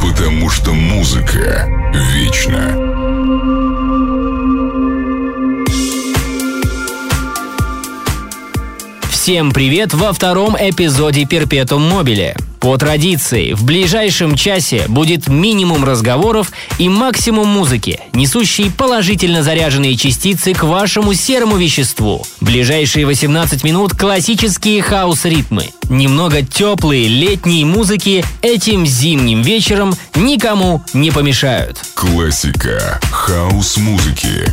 потому что музыка вечна. Всем привет во втором эпизоде Перпетум Мобиле. По традиции, в ближайшем часе будет минимум разговоров и максимум музыки, несущей положительно заряженные частицы к вашему серому веществу. Ближайшие 18 минут классические хаос-ритмы. Немного теплые летней музыки этим зимним вечером никому не помешают. Классика хаос-музыки.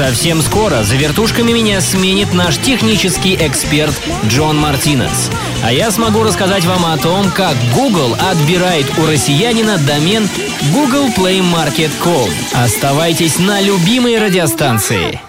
Совсем скоро за вертушками меня сменит наш технический эксперт Джон Мартинес. А я смогу рассказать вам о том, как Google отбирает у россиянина домен Google Play Market Call. Оставайтесь на любимой радиостанции.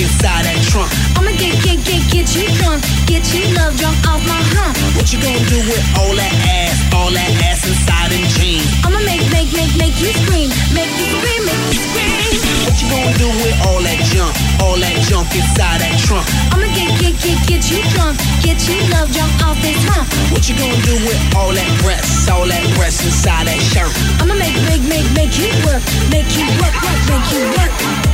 inside that trunk. I'ma get, get, get, get you drunk. Get you love drunk off my hump. What you gonna do with all that ass, all that ass inside them jeans? I'ma make, make, make, make you scream. Make you scream, make you scream. What you gonna do with all that junk, all that junk inside that trunk? I'ma get, get, get, get you drunk. Get you love drunk off this hump. What you gonna do with all that breasts, all that breasts inside that shirt? I'ma make, make, make, make you work. Make you work, work, make you work.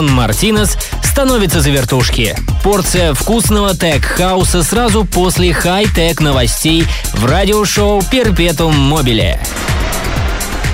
Рон Мартинес становится за вертушки. Порция вкусного тег-хауса сразу после хай-тек новостей в радиошоу «Перпетум Мобиле».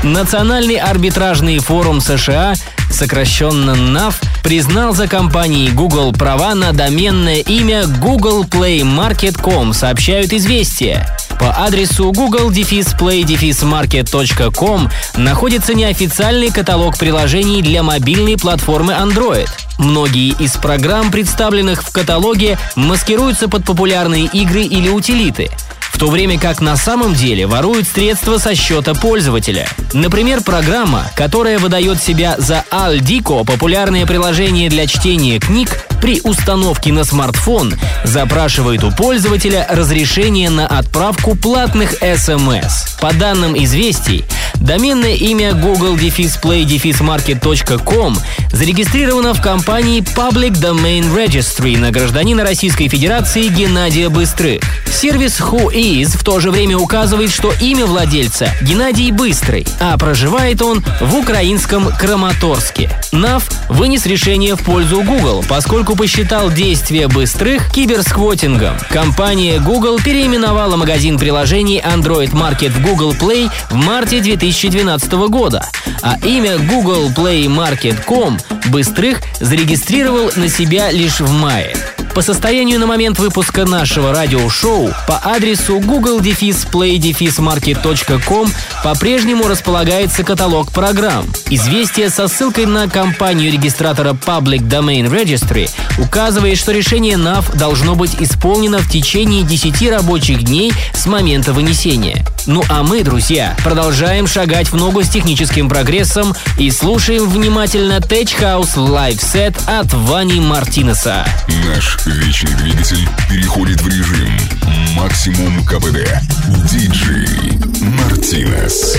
Национальный арбитражный форум США, сокращенно НАФ, признал за компанией Google права на доменное имя Google Play Market.com, сообщают «Известия». По адресу google-play-market.com находится неофициальный каталог приложений для мобильной платформы Android. Многие из программ, представленных в каталоге, маскируются под популярные игры или утилиты – в то время как на самом деле воруют средства со счета пользователя. Например, программа, которая выдает себя за Aldico, популярное приложение для чтения книг, при установке на смартфон запрашивает у пользователя разрешение на отправку платных смс. По данным известий, доменное имя google-play-market.com зарегистрировано в компании Public Domain Registry на гражданина Российской Федерации Геннадия Быстрых. Сервис Who Is в то же время указывает, что имя владельца Геннадий Быстрый, а проживает он в украинском Краматорске. НАВ вынес решение в пользу Google, поскольку посчитал действия быстрых киберсквотингом. Компания Google переименовала магазин приложений Android Market в Google Play в марте 2012 года, а имя Google Play Market.com быстрых зарегистрировал на себя лишь в мае. По состоянию на момент выпуска нашего радиошоу по адресу google-play-market.com по-прежнему располагается каталог программ. Известие со ссылкой на компанию регистратора Public Domain Registry указывает, что решение NAV должно быть исполнено в течение 10 рабочих дней с момента вынесения. Ну а мы, друзья, продолжаем шагать в ногу с техническим прогрессом и слушаем внимательно Tech House Live Set от Вани Мартинеса. Наш вечный двигатель переходит в режим максимум КПД. Диджей Мартинес.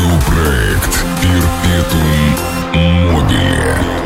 Аудиопроект «Перпетум мобили».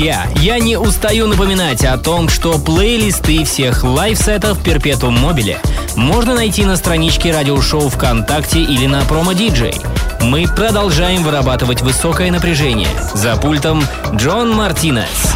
Друзья, я не устаю напоминать о том, что плейлисты всех лайфсетов Perpetuum Mobile можно найти на страничке радиошоу ВКонтакте или на промо-диджей. Мы продолжаем вырабатывать высокое напряжение. За пультом Джон Мартинес.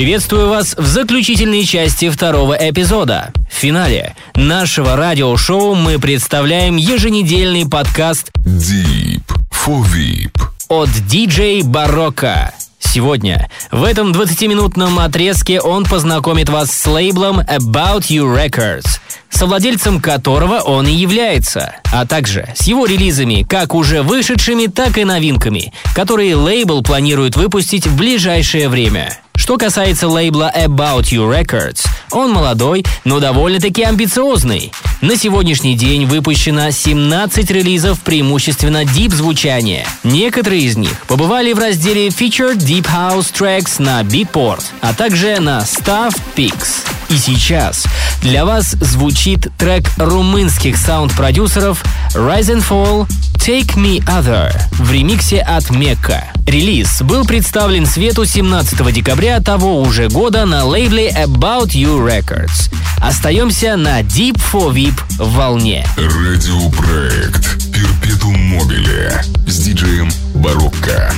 Приветствую вас в заключительной части второго эпизода. В финале нашего радиошоу мы представляем еженедельный подкаст Deep for VIP. от DJ Барокко. Сегодня в этом 20-минутном отрезке он познакомит вас с лейблом About You Records, совладельцем которого он и является, а также с его релизами, как уже вышедшими, так и новинками, которые лейбл планирует выпустить в ближайшее время. Что касается лейбла About You Records, он молодой, но довольно-таки амбициозный. На сегодняшний день выпущено 17 релизов преимущественно дип звучания. Некоторые из них побывали в разделе Featured Deep House Tracks на Beatport, а также на Stuff Picks. И сейчас для вас звучит трек румынских саунд-продюсеров Rise and Fall Take Me Other в ремиксе от Мекка. Релиз был представлен свету 17 декабря того уже года на лейбле About You Records. Остаемся на Deep for VIP волне. Радиопроект Перпетум Мобиле с диджеем Барокко.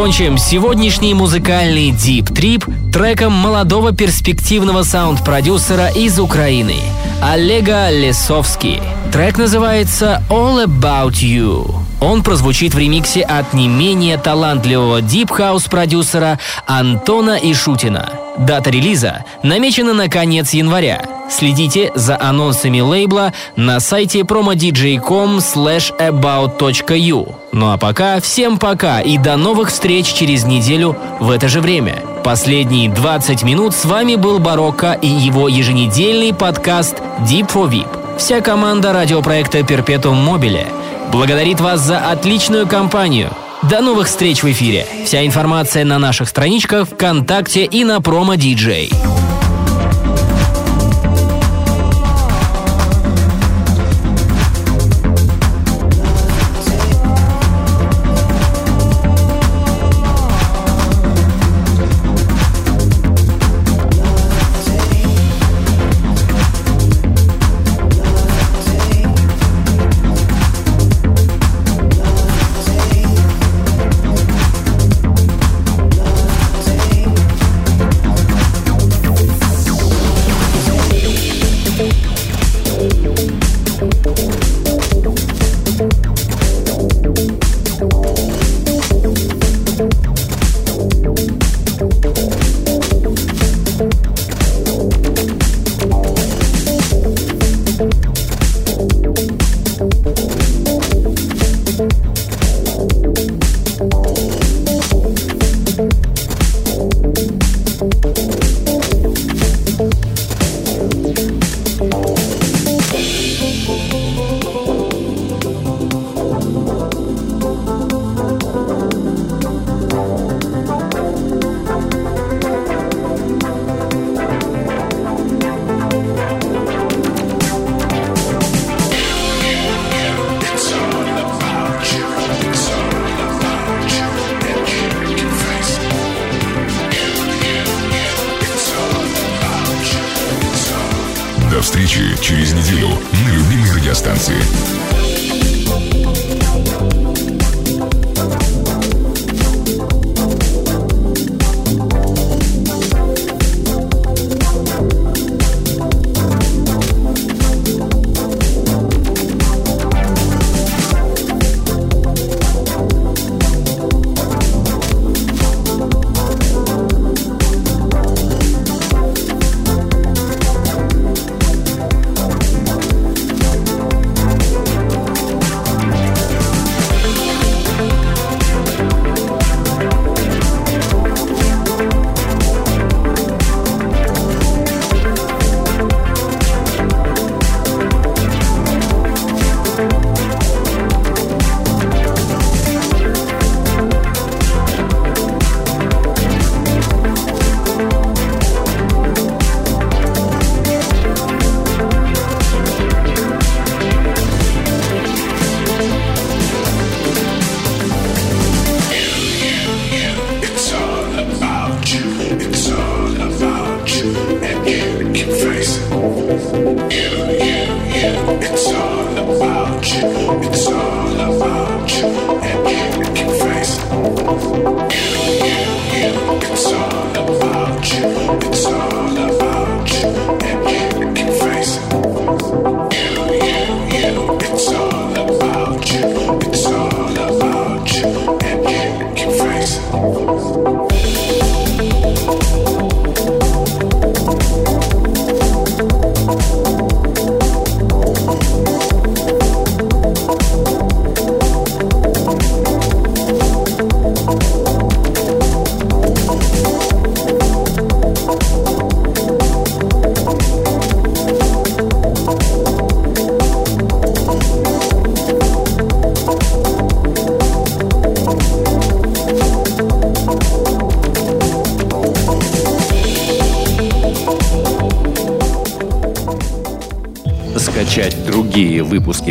Закончим сегодняшний музыкальный Deep Trip треком молодого перспективного саунд-продюсера из Украины Олега Лесовский. Трек называется All About You. Он прозвучит в ремиксе от не менее талантливого дип-хаус-продюсера Антона Ишутина. Дата релиза намечена на конец января. Следите за анонсами лейбла на сайте promodj.com slash about.u. Ну а пока всем пока и до новых встреч через неделю в это же время. Последние 20 минут с вами был Барокко и его еженедельный подкаст Deep for VIP. Вся команда радиопроекта Perpetuum Mobile благодарит вас за отличную компанию. До новых встреч в эфире. Вся информация на наших страничках ВКонтакте и на промо